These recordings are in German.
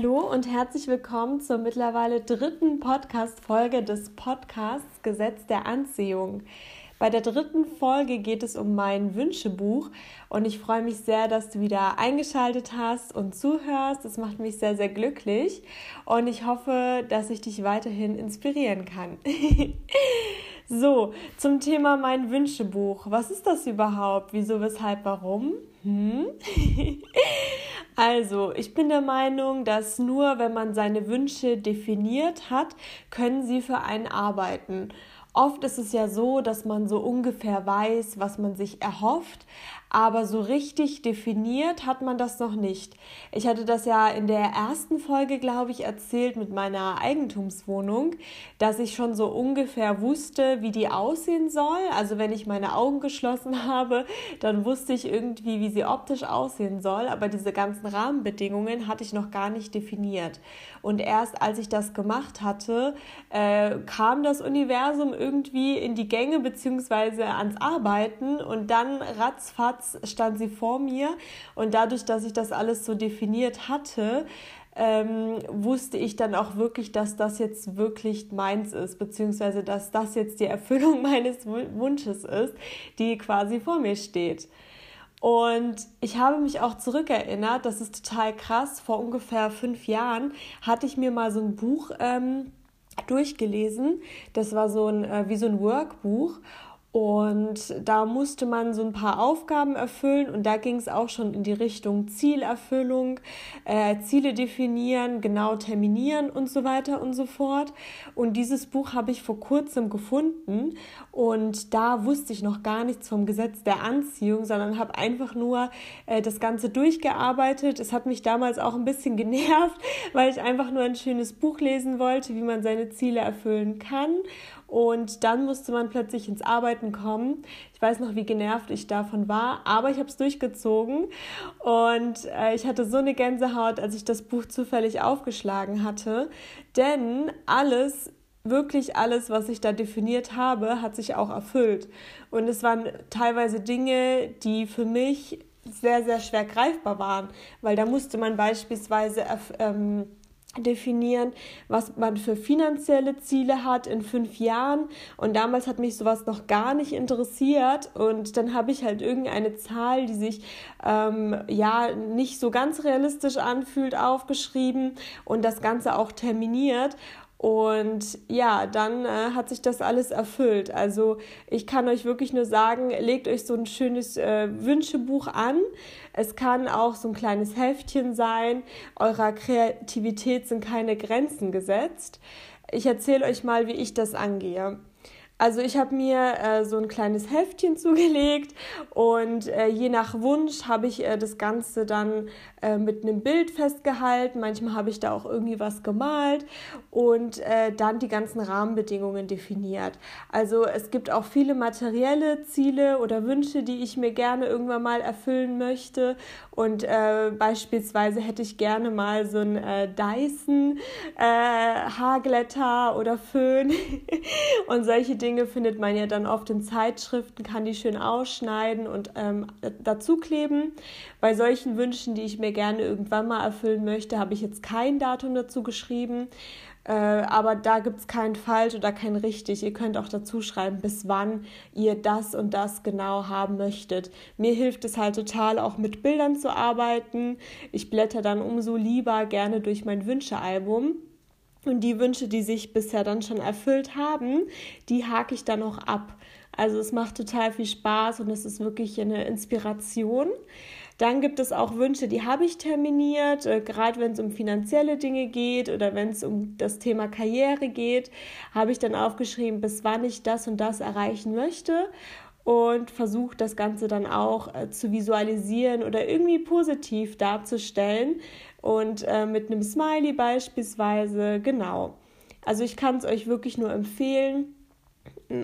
Hallo und herzlich willkommen zur mittlerweile dritten Podcast-Folge des Podcasts Gesetz der Anziehung. Bei der dritten Folge geht es um mein Wünschebuch und ich freue mich sehr, dass du wieder eingeschaltet hast und zuhörst. Das macht mich sehr, sehr glücklich und ich hoffe, dass ich dich weiterhin inspirieren kann. so, zum Thema mein Wünschebuch. Was ist das überhaupt? Wieso, weshalb, warum? Hm? Also, ich bin der Meinung, dass nur wenn man seine Wünsche definiert hat, können sie für einen arbeiten. Oft ist es ja so, dass man so ungefähr weiß, was man sich erhofft, aber so richtig definiert hat man das noch nicht. Ich hatte das ja in der ersten Folge, glaube ich, erzählt mit meiner Eigentumswohnung, dass ich schon so ungefähr wusste, wie die aussehen soll. Also wenn ich meine Augen geschlossen habe, dann wusste ich irgendwie, wie sie optisch aussehen soll, aber diese ganzen Rahmenbedingungen hatte ich noch gar nicht definiert. Und erst als ich das gemacht hatte, äh, kam das Universum irgendwie in die Gänge bzw. ans Arbeiten und dann ratzfatz Platz stand sie vor mir und dadurch, dass ich das alles so definiert hatte, ähm, wusste ich dann auch wirklich, dass das jetzt wirklich meins ist, beziehungsweise dass das jetzt die Erfüllung meines Wunsches ist, die quasi vor mir steht. Und ich habe mich auch zurückerinnert, das ist total krass, vor ungefähr fünf Jahren hatte ich mir mal so ein Buch ähm, durchgelesen. Das war so ein, äh, wie so ein Workbuch. Und da musste man so ein paar Aufgaben erfüllen und da ging es auch schon in die Richtung Zielerfüllung, äh, Ziele definieren, genau terminieren und so weiter und so fort. Und dieses Buch habe ich vor kurzem gefunden und da wusste ich noch gar nichts vom Gesetz der Anziehung, sondern habe einfach nur äh, das Ganze durchgearbeitet. Es hat mich damals auch ein bisschen genervt, weil ich einfach nur ein schönes Buch lesen wollte, wie man seine Ziele erfüllen kann. Und dann musste man plötzlich ins Arbeiten kommen. Ich weiß noch, wie genervt ich davon war, aber ich habe es durchgezogen. Und äh, ich hatte so eine Gänsehaut, als ich das Buch zufällig aufgeschlagen hatte. Denn alles wirklich alles, was ich da definiert habe, hat sich auch erfüllt. Und es waren teilweise Dinge, die für mich sehr, sehr schwer greifbar waren, weil da musste man beispielsweise ähm, definieren, was man für finanzielle Ziele hat in fünf Jahren. Und damals hat mich sowas noch gar nicht interessiert. Und dann habe ich halt irgendeine Zahl, die sich ähm, ja nicht so ganz realistisch anfühlt, aufgeschrieben und das Ganze auch terminiert. Und ja, dann äh, hat sich das alles erfüllt. Also ich kann euch wirklich nur sagen, legt euch so ein schönes äh, Wünschebuch an. Es kann auch so ein kleines Heftchen sein. Eurer Kreativität sind keine Grenzen gesetzt. Ich erzähle euch mal, wie ich das angehe. Also ich habe mir äh, so ein kleines Heftchen zugelegt und äh, je nach Wunsch habe ich äh, das Ganze dann äh, mit einem Bild festgehalten. Manchmal habe ich da auch irgendwie was gemalt und äh, dann die ganzen Rahmenbedingungen definiert. Also es gibt auch viele materielle Ziele oder Wünsche, die ich mir gerne irgendwann mal erfüllen möchte. Und äh, beispielsweise hätte ich gerne mal so ein Dyson Haarglätter oder Föhn und solche Dinge Dinge findet man ja dann oft in Zeitschriften, kann die schön ausschneiden und ähm, dazu kleben. Bei solchen Wünschen, die ich mir gerne irgendwann mal erfüllen möchte, habe ich jetzt kein Datum dazu geschrieben. Äh, aber da gibt es kein falsch oder kein richtig. Ihr könnt auch dazu schreiben, bis wann ihr das und das genau haben möchtet. Mir hilft es halt total, auch mit Bildern zu arbeiten. Ich blätter dann umso lieber gerne durch mein Wünschealbum und die Wünsche, die sich bisher dann schon erfüllt haben, die hake ich dann noch ab. Also es macht total viel Spaß und es ist wirklich eine Inspiration. Dann gibt es auch Wünsche, die habe ich terminiert, äh, gerade wenn es um finanzielle Dinge geht oder wenn es um das Thema Karriere geht, habe ich dann aufgeschrieben, bis wann ich das und das erreichen möchte und versuche das Ganze dann auch äh, zu visualisieren oder irgendwie positiv darzustellen, und äh, mit einem Smiley beispielsweise, genau. Also ich kann es euch wirklich nur empfehlen,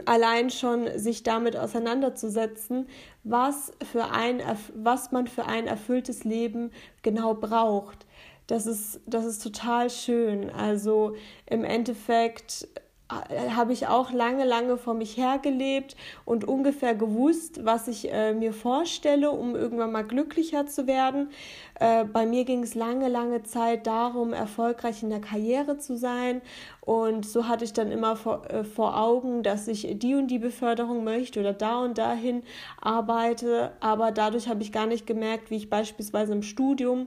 allein schon sich damit auseinanderzusetzen, was, für ein, was man für ein erfülltes Leben genau braucht. Das ist, das ist total schön. Also im Endeffekt habe ich auch lange, lange vor mich hergelebt und ungefähr gewusst, was ich äh, mir vorstelle, um irgendwann mal glücklicher zu werden. Äh, bei mir ging es lange, lange Zeit darum, erfolgreich in der Karriere zu sein. Und so hatte ich dann immer vor, äh, vor Augen, dass ich die und die Beförderung möchte oder da und dahin arbeite. Aber dadurch habe ich gar nicht gemerkt, wie ich beispielsweise im Studium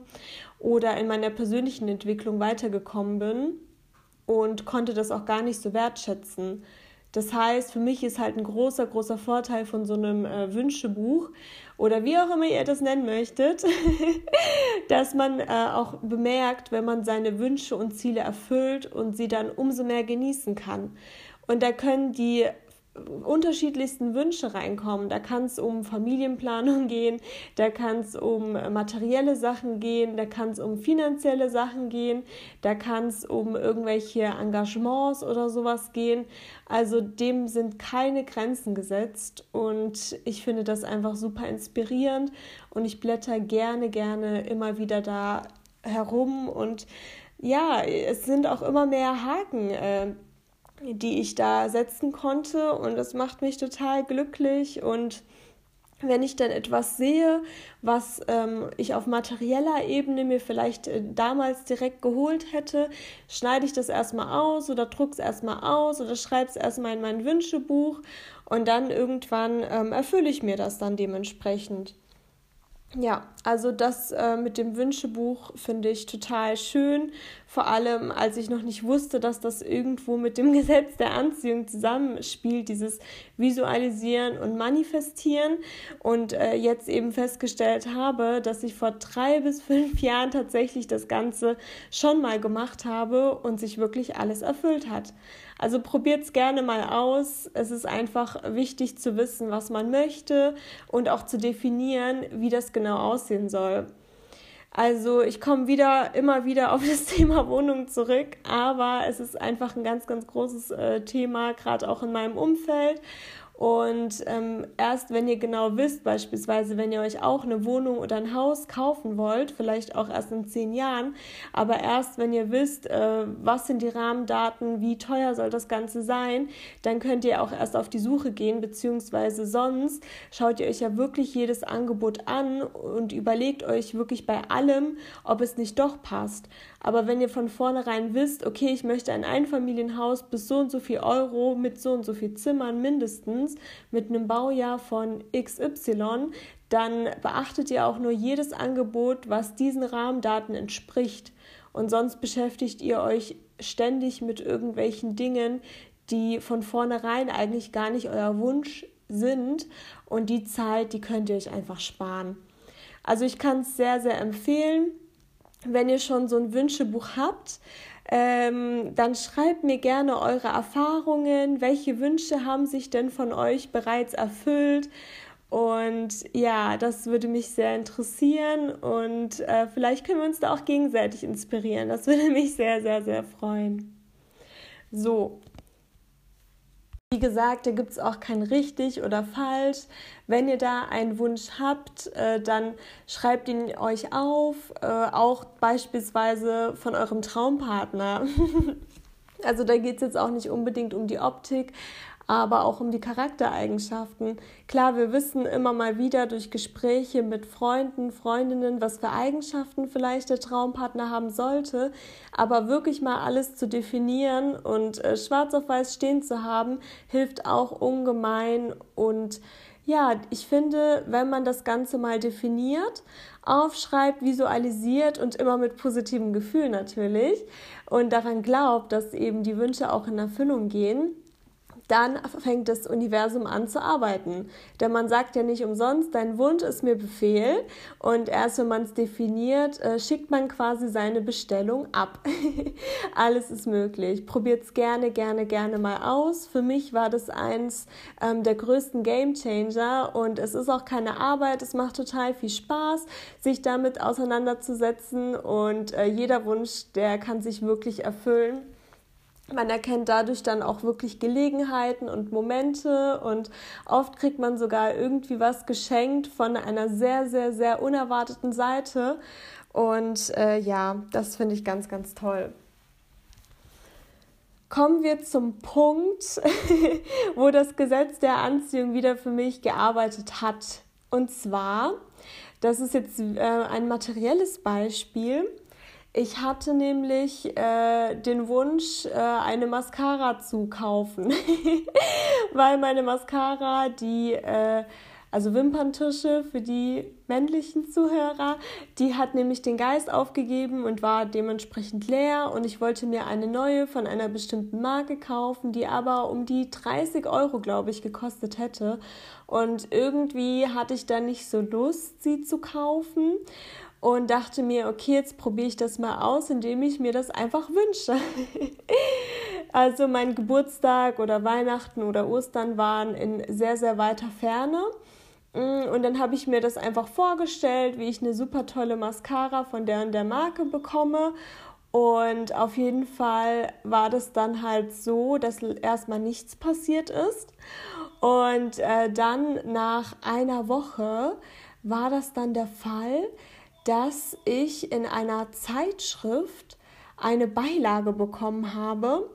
oder in meiner persönlichen Entwicklung weitergekommen bin und konnte das auch gar nicht so wertschätzen. Das heißt, für mich ist halt ein großer, großer Vorteil von so einem äh, Wünschebuch oder wie auch immer ihr das nennen möchtet, dass man äh, auch bemerkt, wenn man seine Wünsche und Ziele erfüllt und sie dann umso mehr genießen kann. Und da können die unterschiedlichsten Wünsche reinkommen. Da kann es um Familienplanung gehen, da kann es um materielle Sachen gehen, da kann es um finanzielle Sachen gehen, da kann es um irgendwelche Engagements oder sowas gehen. Also dem sind keine Grenzen gesetzt und ich finde das einfach super inspirierend und ich blätter gerne, gerne immer wieder da herum und ja, es sind auch immer mehr Haken. Äh, die ich da setzen konnte. Und das macht mich total glücklich. Und wenn ich dann etwas sehe, was ähm, ich auf materieller Ebene mir vielleicht äh, damals direkt geholt hätte, schneide ich das erstmal aus oder drucke es erstmal aus oder schreibe es erstmal in mein Wünschebuch. Und dann irgendwann ähm, erfülle ich mir das dann dementsprechend. Ja, also das äh, mit dem Wünschebuch finde ich total schön. Vor allem, als ich noch nicht wusste, dass das irgendwo mit dem Gesetz der Anziehung zusammenspielt, dieses Visualisieren und Manifestieren. Und äh, jetzt eben festgestellt habe, dass ich vor drei bis fünf Jahren tatsächlich das Ganze schon mal gemacht habe und sich wirklich alles erfüllt hat. Also probiert es gerne mal aus. Es ist einfach wichtig zu wissen, was man möchte und auch zu definieren, wie das genau aussehen soll. Also ich komme wieder immer wieder auf das Thema Wohnung zurück, aber es ist einfach ein ganz, ganz großes äh, Thema, gerade auch in meinem Umfeld. Und ähm, erst wenn ihr genau wisst, beispielsweise wenn ihr euch auch eine Wohnung oder ein Haus kaufen wollt, vielleicht auch erst in zehn Jahren, aber erst wenn ihr wisst, äh, was sind die Rahmendaten, wie teuer soll das Ganze sein, dann könnt ihr auch erst auf die Suche gehen, beziehungsweise sonst schaut ihr euch ja wirklich jedes Angebot an und überlegt euch wirklich bei allem, ob es nicht doch passt. Aber wenn ihr von vornherein wisst, okay, ich möchte ein Einfamilienhaus bis so und so viel Euro mit so und so viel Zimmern mindestens, mit einem Baujahr von XY, dann beachtet ihr auch nur jedes Angebot, was diesen Rahmendaten entspricht. Und sonst beschäftigt ihr euch ständig mit irgendwelchen Dingen, die von vornherein eigentlich gar nicht euer Wunsch sind. Und die Zeit, die könnt ihr euch einfach sparen. Also ich kann es sehr, sehr empfehlen wenn ihr schon so ein Wünschebuch habt, ähm, dann schreibt mir gerne eure Erfahrungen. Welche Wünsche haben sich denn von euch bereits erfüllt? Und ja, das würde mich sehr interessieren und äh, vielleicht können wir uns da auch gegenseitig inspirieren. Das würde mich sehr, sehr, sehr freuen. So, wie gesagt, da gibt es auch kein richtig oder falsch. Wenn ihr da einen Wunsch habt, äh, dann schreibt ihn euch auf, äh, auch beispielsweise von eurem Traumpartner. also da geht es jetzt auch nicht unbedingt um die Optik, aber auch um die Charaktereigenschaften. Klar, wir wissen immer mal wieder durch Gespräche mit Freunden, Freundinnen, was für Eigenschaften vielleicht der Traumpartner haben sollte, aber wirklich mal alles zu definieren und äh, schwarz auf weiß stehen zu haben, hilft auch ungemein und ja, ich finde, wenn man das Ganze mal definiert, aufschreibt, visualisiert und immer mit positivem Gefühl natürlich und daran glaubt, dass eben die Wünsche auch in Erfüllung gehen, dann fängt das Universum an zu arbeiten. Denn man sagt ja nicht umsonst, dein Wunsch ist mir Befehl und erst wenn man es definiert, äh, schickt man quasi seine Bestellung ab. Alles ist möglich. Probiert es gerne, gerne, gerne mal aus. Für mich war das eins ähm, der größten Game Changer und es ist auch keine Arbeit. Es macht total viel Spaß, sich damit auseinanderzusetzen und äh, jeder Wunsch, der kann sich wirklich erfüllen. Man erkennt dadurch dann auch wirklich Gelegenheiten und Momente und oft kriegt man sogar irgendwie was geschenkt von einer sehr, sehr, sehr unerwarteten Seite. Und äh, ja, das finde ich ganz, ganz toll. kommen wir zum Punkt, wo das Gesetz der Anziehung wieder für mich gearbeitet hat. Und zwar, das ist jetzt äh, ein materielles Beispiel. Ich hatte nämlich äh, den Wunsch, äh, eine Mascara zu kaufen, weil meine Mascara, die äh, also Wimperntusche für die männlichen Zuhörer, die hat nämlich den Geist aufgegeben und war dementsprechend leer. Und ich wollte mir eine neue von einer bestimmten Marke kaufen, die aber um die 30 Euro, glaube ich, gekostet hätte. Und irgendwie hatte ich dann nicht so Lust, sie zu kaufen und dachte mir, okay, jetzt probiere ich das mal aus, indem ich mir das einfach wünsche. also mein Geburtstag oder Weihnachten oder Ostern waren in sehr, sehr weiter Ferne. Mm, und dann habe ich mir das einfach vorgestellt, wie ich eine super tolle Mascara von der und der Marke bekomme. Und auf jeden Fall war das dann halt so, dass erstmal nichts passiert ist. Und äh, dann nach einer Woche war das dann der Fall, dass ich in einer Zeitschrift eine Beilage bekommen habe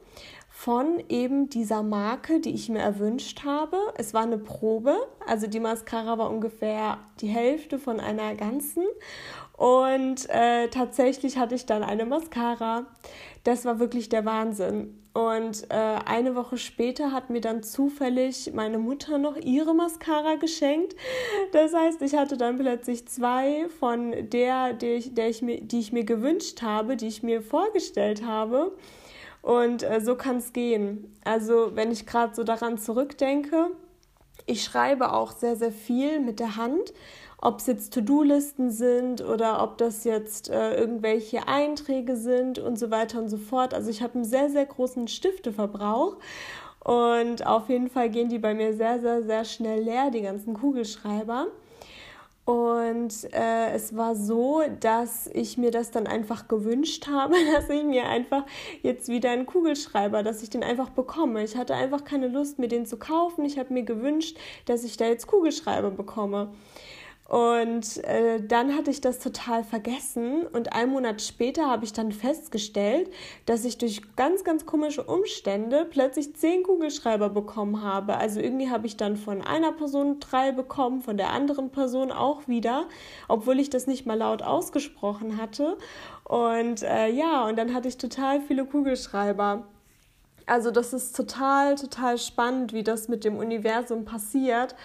von eben dieser Marke, die ich mir erwünscht habe. Es war eine Probe, also die Mascara war ungefähr die Hälfte von einer ganzen. Und äh, tatsächlich hatte ich dann eine Mascara. Das war wirklich der Wahnsinn. Und äh, eine Woche später hat mir dann zufällig meine Mutter noch ihre Mascara geschenkt. Das heißt, ich hatte dann plötzlich zwei von der, die ich, der ich mir, die ich mir gewünscht habe, die ich mir vorgestellt habe. Und äh, so kann es gehen. Also wenn ich gerade so daran zurückdenke, ich schreibe auch sehr, sehr viel mit der Hand. Ob es jetzt To-Do-Listen sind oder ob das jetzt äh, irgendwelche Einträge sind und so weiter und so fort. Also ich habe einen sehr, sehr großen Stifteverbrauch und auf jeden Fall gehen die bei mir sehr, sehr, sehr schnell leer, die ganzen Kugelschreiber. Und äh, es war so, dass ich mir das dann einfach gewünscht habe, dass ich mir einfach jetzt wieder einen Kugelschreiber, dass ich den einfach bekomme. Ich hatte einfach keine Lust, mir den zu kaufen. Ich habe mir gewünscht, dass ich da jetzt Kugelschreiber bekomme. Und äh, dann hatte ich das total vergessen und einen Monat später habe ich dann festgestellt, dass ich durch ganz, ganz komische Umstände plötzlich zehn Kugelschreiber bekommen habe. Also irgendwie habe ich dann von einer Person drei bekommen, von der anderen Person auch wieder, obwohl ich das nicht mal laut ausgesprochen hatte. Und äh, ja, und dann hatte ich total viele Kugelschreiber. Also das ist total, total spannend, wie das mit dem Universum passiert.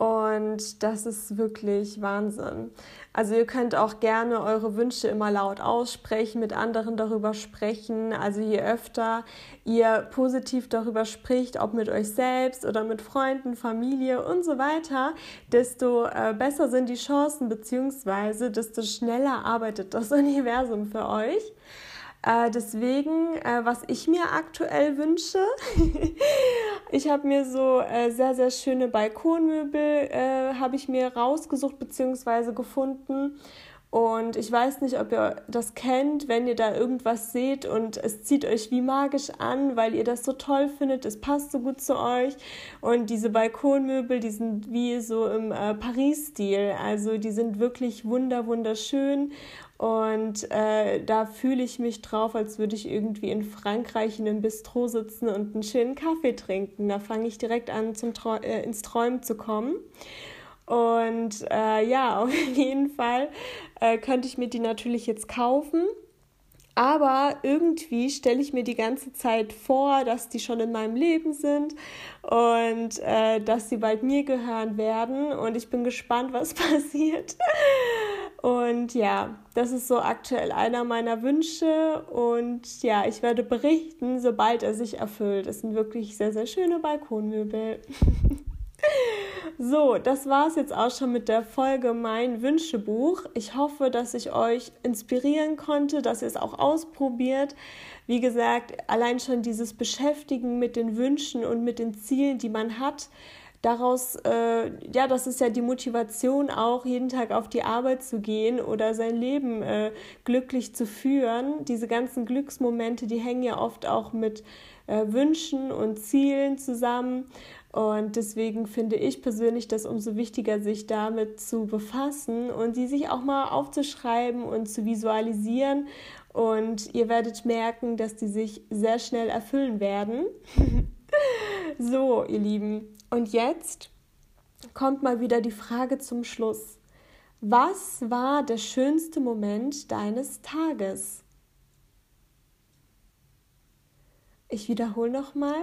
Und das ist wirklich Wahnsinn. Also ihr könnt auch gerne eure Wünsche immer laut aussprechen, mit anderen darüber sprechen. Also je öfter ihr positiv darüber spricht, ob mit euch selbst oder mit Freunden, Familie und so weiter, desto äh, besser sind die Chancen, beziehungsweise desto schneller arbeitet das Universum für euch. Äh, deswegen, äh, was ich mir aktuell wünsche, ich habe mir so äh, sehr, sehr schöne Balkonmöbel, äh, habe ich mir rausgesucht bzw. gefunden. Und ich weiß nicht, ob ihr das kennt, wenn ihr da irgendwas seht und es zieht euch wie magisch an, weil ihr das so toll findet, es passt so gut zu euch. Und diese Balkonmöbel, die sind wie so im äh, Paris-Stil. Also die sind wirklich wunder, wunderschön. Und äh, da fühle ich mich drauf, als würde ich irgendwie in Frankreich in einem Bistro sitzen und einen schönen Kaffee trinken. Da fange ich direkt an, zum Trau äh, ins Träumen zu kommen. Und äh, ja, auf jeden Fall äh, könnte ich mir die natürlich jetzt kaufen. Aber irgendwie stelle ich mir die ganze Zeit vor, dass die schon in meinem Leben sind und äh, dass sie bald mir gehören werden. Und ich bin gespannt, was passiert. Und ja, das ist so aktuell einer meiner Wünsche. Und ja, ich werde berichten, sobald er sich erfüllt. Es sind wirklich sehr, sehr schöne Balkonmöbel. so, das war es jetzt auch schon mit der Folge Mein Wünschebuch. Ich hoffe, dass ich euch inspirieren konnte, dass ihr es auch ausprobiert. Wie gesagt, allein schon dieses Beschäftigen mit den Wünschen und mit den Zielen, die man hat, daraus, äh, ja, das ist ja die Motivation auch, jeden Tag auf die Arbeit zu gehen oder sein Leben äh, glücklich zu führen. Diese ganzen Glücksmomente, die hängen ja oft auch mit äh, Wünschen und Zielen zusammen. Und deswegen finde ich persönlich das umso wichtiger, sich damit zu befassen und sie sich auch mal aufzuschreiben und zu visualisieren. Und ihr werdet merken, dass die sich sehr schnell erfüllen werden. so, ihr Lieben. Und jetzt kommt mal wieder die Frage zum Schluss. Was war der schönste Moment deines Tages? Ich wiederhole nochmal.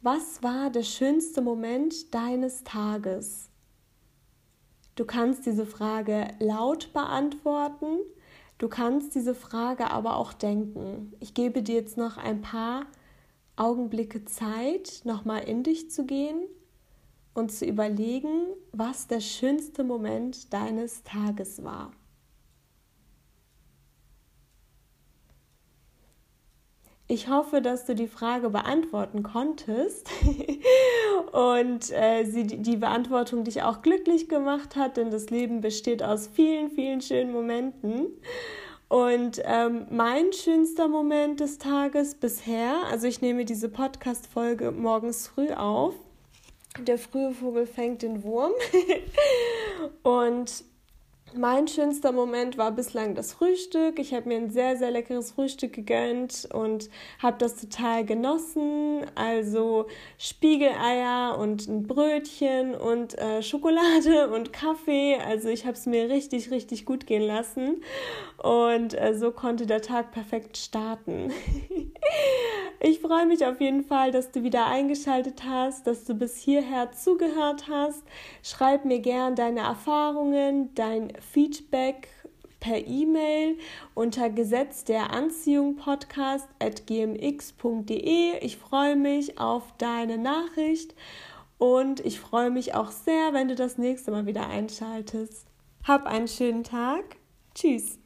Was war der schönste Moment deines Tages? Du kannst diese Frage laut beantworten, du kannst diese Frage aber auch denken. Ich gebe dir jetzt noch ein paar Augenblicke Zeit, nochmal in dich zu gehen und zu überlegen, was der schönste Moment deines Tages war. Ich hoffe, dass du die Frage beantworten konntest und äh, sie, die Beantwortung dich auch glücklich gemacht hat, denn das Leben besteht aus vielen, vielen schönen Momenten. Und ähm, mein schönster Moment des Tages bisher, also ich nehme diese Podcast-Folge morgens früh auf. Der frühe Vogel fängt den Wurm. und mein schönster Moment war bislang das Frühstück. Ich habe mir ein sehr, sehr leckeres Frühstück gegönnt und habe das total genossen. Also Spiegeleier und ein Brötchen und äh, Schokolade und Kaffee. Also ich habe es mir richtig, richtig gut gehen lassen. Und äh, so konnte der Tag perfekt starten. ich freue mich auf jeden Fall, dass du wieder eingeschaltet hast, dass du bis hierher zugehört hast. Schreib mir gern deine Erfahrungen, dein Feedback per E-Mail unter Gesetz der Anziehung Podcast at gmx.de. Ich freue mich auf deine Nachricht und ich freue mich auch sehr, wenn du das nächste Mal wieder einschaltest. Hab einen schönen Tag. Tschüss.